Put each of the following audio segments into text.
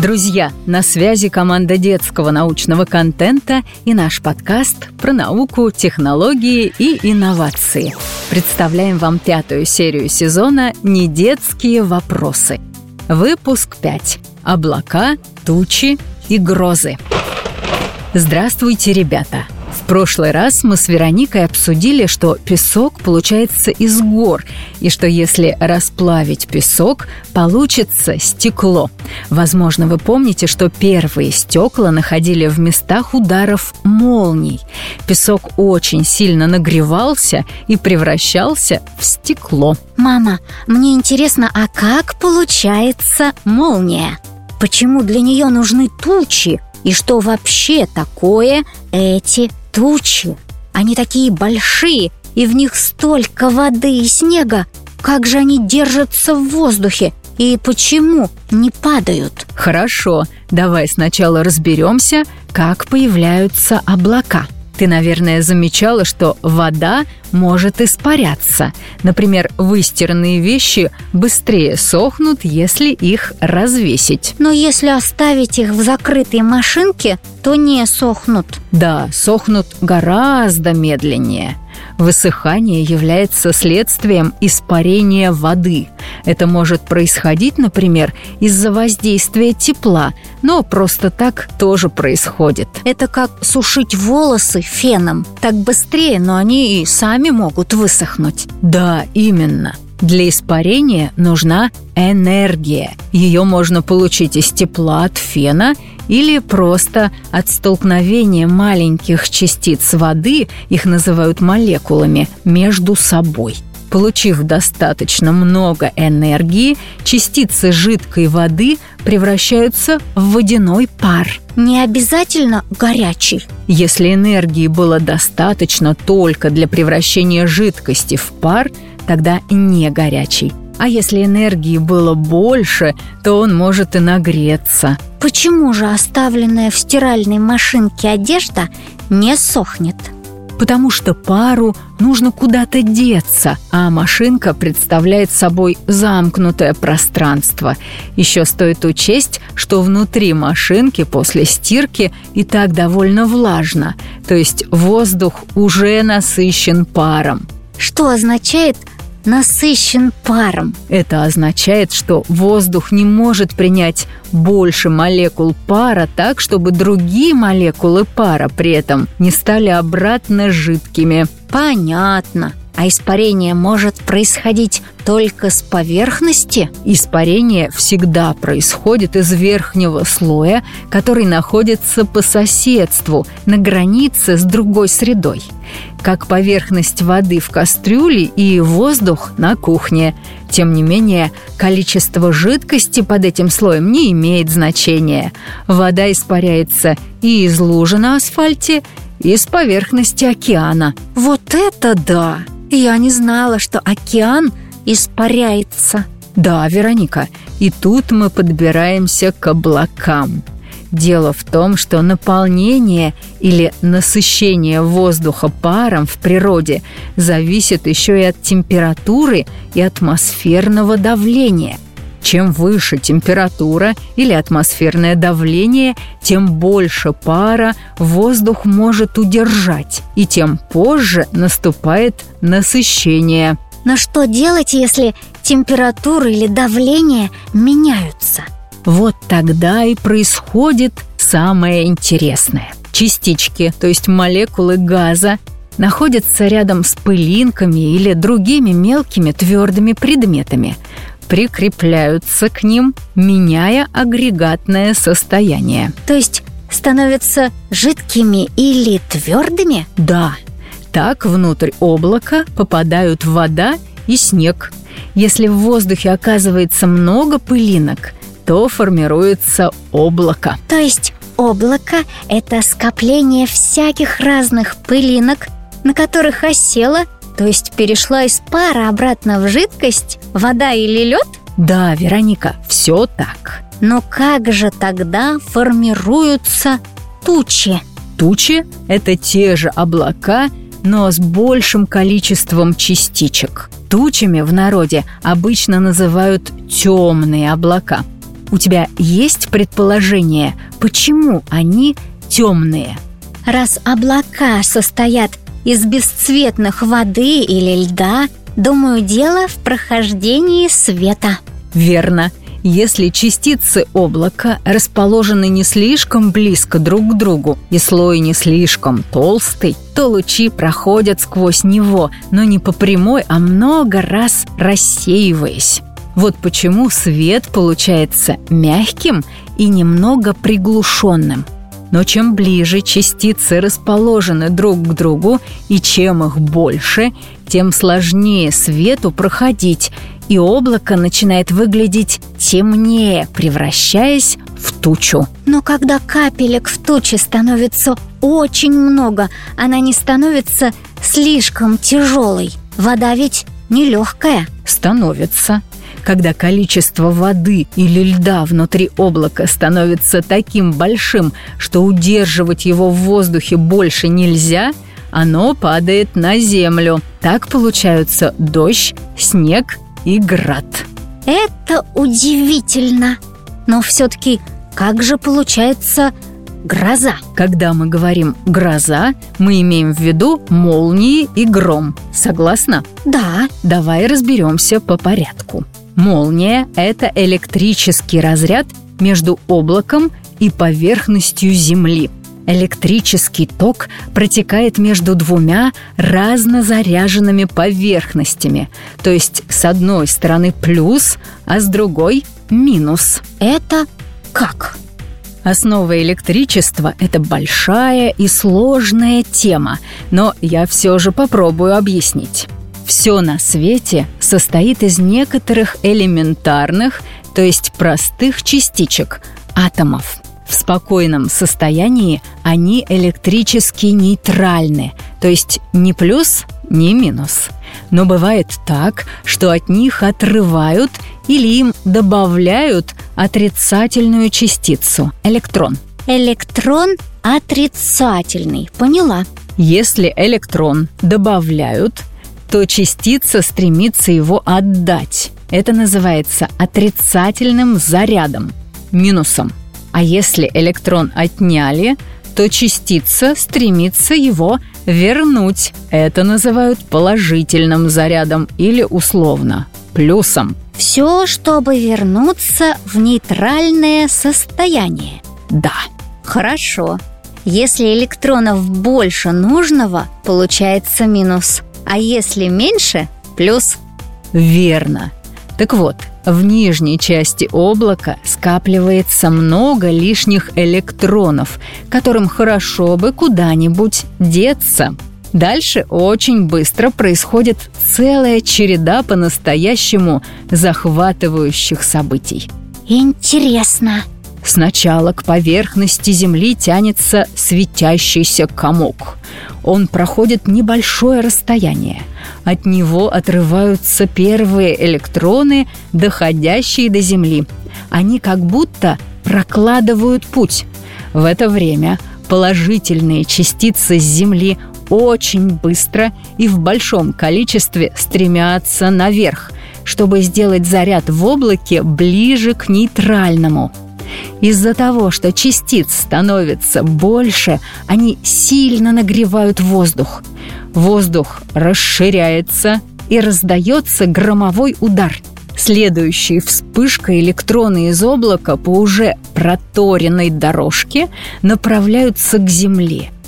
Друзья, на связи команда детского научного контента и наш подкаст про науку, технологии и инновации. Представляем вам пятую серию сезона «Недетские вопросы». Выпуск 5. Облака, тучи и грозы. Здравствуйте, ребята! Прошлый раз мы с Вероникой обсудили, что песок получается из гор, и что если расплавить песок, получится стекло. Возможно, вы помните, что первые стекла находили в местах ударов молний. Песок очень сильно нагревался и превращался в стекло. Мама, мне интересно, а как получается молния? Почему для нее нужны тучи? И что вообще такое эти тучи. Они такие большие, и в них столько воды и снега. Как же они держатся в воздухе? И почему не падают? Хорошо, давай сначала разберемся, как появляются облака – ты, наверное, замечала, что вода может испаряться. Например, выстиранные вещи быстрее сохнут, если их развесить. Но если оставить их в закрытой машинке, то не сохнут. Да, сохнут гораздо медленнее. Высыхание является следствием испарения воды. Это может происходить, например, из-за воздействия тепла, но просто так тоже происходит. Это как сушить волосы феном. Так быстрее, но они и сами могут высохнуть. Да, именно. Для испарения нужна энергия. Ее можно получить из тепла от фена или просто от столкновения маленьких частиц воды, их называют молекулами, между собой. Получив достаточно много энергии, частицы жидкой воды превращаются в водяной пар. Не обязательно горячий. Если энергии было достаточно только для превращения жидкости в пар, тогда не горячий. А если энергии было больше, то он может и нагреться. Почему же оставленная в стиральной машинке одежда не сохнет? потому что пару нужно куда-то деться, а машинка представляет собой замкнутое пространство. Еще стоит учесть, что внутри машинки после стирки и так довольно влажно, то есть воздух уже насыщен паром. Что означает насыщен паром. Это означает, что воздух не может принять больше молекул пара так, чтобы другие молекулы пара при этом не стали обратно жидкими. Понятно. А испарение может происходить только с поверхности? Испарение всегда происходит из верхнего слоя, который находится по соседству, на границе с другой средой. Как поверхность воды в кастрюле и воздух на кухне. Тем не менее, количество жидкости под этим слоем не имеет значения. Вода испаряется и из лужи на асфальте, и с поверхности океана. Вот это да! Я не знала, что океан испаряется. Да, Вероника, и тут мы подбираемся к облакам. Дело в том, что наполнение или насыщение воздуха паром в природе зависит еще и от температуры и атмосферного давления – чем выше температура или атмосферное давление, тем больше пара воздух может удержать, и тем позже наступает насыщение. Но что делать, если температура или давление меняются? Вот тогда и происходит самое интересное. Частички, то есть молекулы газа, находятся рядом с пылинками или другими мелкими твердыми предметами – прикрепляются к ним, меняя агрегатное состояние. То есть становятся жидкими или твердыми? Да. Так внутрь облака попадают вода и снег. Если в воздухе оказывается много пылинок, то формируется облако. То есть облако – это скопление всяких разных пылинок, на которых осело то есть перешла из пара обратно в жидкость, вода или лед? Да, Вероника, все так. Но как же тогда формируются тучи? Тучи – это те же облака, но с большим количеством частичек. Тучами в народе обычно называют темные облака. У тебя есть предположение, почему они темные? Раз облака состоят из бесцветных воды или льда, думаю, дело в прохождении света. Верно. Если частицы облака расположены не слишком близко друг к другу и слой не слишком толстый, то лучи проходят сквозь него, но не по прямой, а много раз рассеиваясь. Вот почему свет получается мягким и немного приглушенным. Но чем ближе частицы расположены друг к другу и чем их больше, тем сложнее свету проходить, и облако начинает выглядеть темнее, превращаясь в тучу. Но когда капелек в туче становится очень много, она не становится слишком тяжелой. Вода ведь нелегкая. Становится. Когда количество воды или льда внутри облака становится таким большим, что удерживать его в воздухе больше нельзя, оно падает на землю. Так получаются дождь, снег и град. Это удивительно. Но все-таки как же получается гроза? Когда мы говорим «гроза», мы имеем в виду молнии и гром. Согласна? Да. Давай разберемся по порядку. Молния – это электрический разряд между облаком и поверхностью Земли. Электрический ток протекает между двумя разнозаряженными поверхностями, то есть с одной стороны плюс, а с другой минус. Это как? Основа электричества – это большая и сложная тема, но я все же попробую объяснить. Все на свете состоит из некоторых элементарных, то есть простых частичек, атомов. В спокойном состоянии они электрически нейтральны, то есть ни плюс, ни минус. Но бывает так, что от них отрывают или им добавляют отрицательную частицу – электрон. Электрон отрицательный, поняла. Если электрон добавляют, то частица стремится его отдать. Это называется отрицательным зарядом, минусом. А если электрон отняли, то частица стремится его вернуть. Это называют положительным зарядом или условно плюсом. Все, чтобы вернуться в нейтральное состояние. Да. Хорошо. Если электронов больше нужного, получается минус. А если меньше – плюс. Верно. Так вот, в нижней части облака скапливается много лишних электронов, которым хорошо бы куда-нибудь деться. Дальше очень быстро происходит целая череда по-настоящему захватывающих событий. Интересно. Сначала к поверхности Земли тянется светящийся комок. Он проходит небольшое расстояние. От него отрываются первые электроны, доходящие до Земли. Они как будто прокладывают путь. В это время положительные частицы с Земли очень быстро и в большом количестве стремятся наверх, чтобы сделать заряд в облаке ближе к нейтральному – из-за того, что частиц становится больше, они сильно нагревают воздух. Воздух расширяется и раздается громовой удар. Следующей вспышкой электроны из облака по уже проторенной дорожке направляются к Земле –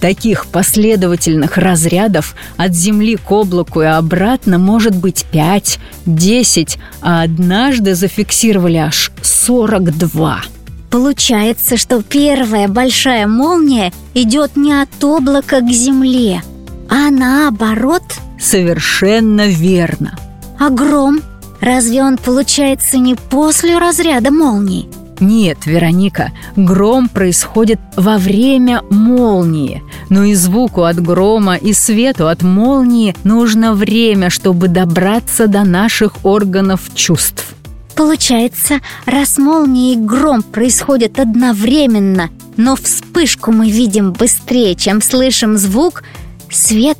Таких последовательных разрядов от Земли к облаку и обратно может быть 5, 10, а однажды зафиксировали аж 42. Получается, что первая большая молния идет не от облака к Земле, а наоборот? Совершенно верно. А гром? Разве он получается не после разряда молнии? Нет, Вероника, гром происходит во время молнии. Но и звуку от грома, и свету от молнии нужно время, чтобы добраться до наших органов чувств. Получается, раз молния и гром происходят одновременно, но вспышку мы видим быстрее, чем слышим звук, свет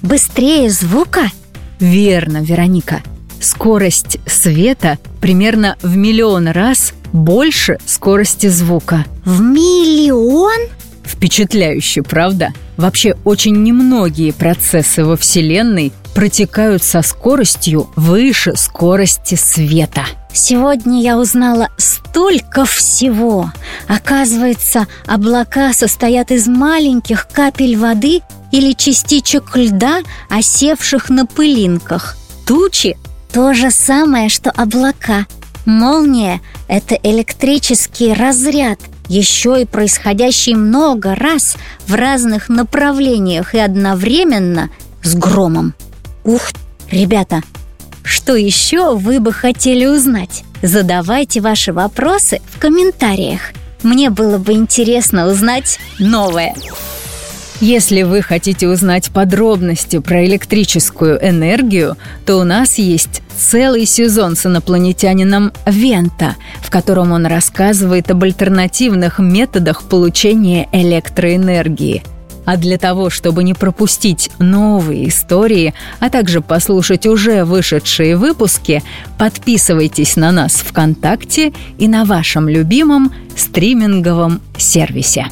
быстрее звука? Верно, Вероника. Скорость света примерно в миллион раз больше скорости звука. В миллион? Впечатляюще, правда? Вообще очень немногие процессы во Вселенной протекают со скоростью выше скорости света. Сегодня я узнала столько всего. Оказывается, облака состоят из маленьких капель воды или частичек льда, осевших на пылинках. Тучи – то же самое, что облака. Молния – это электрический разряд, еще и происходящий много раз в разных направлениях и одновременно с громом. Ух, ребята, что еще вы бы хотели узнать? Задавайте ваши вопросы в комментариях. Мне было бы интересно узнать новое. Если вы хотите узнать подробности про электрическую энергию, то у нас есть целый сезон с инопланетянином Вента, в котором он рассказывает об альтернативных методах получения электроэнергии. А для того, чтобы не пропустить новые истории, а также послушать уже вышедшие выпуски, подписывайтесь на нас ВКонтакте и на вашем любимом стриминговом сервисе.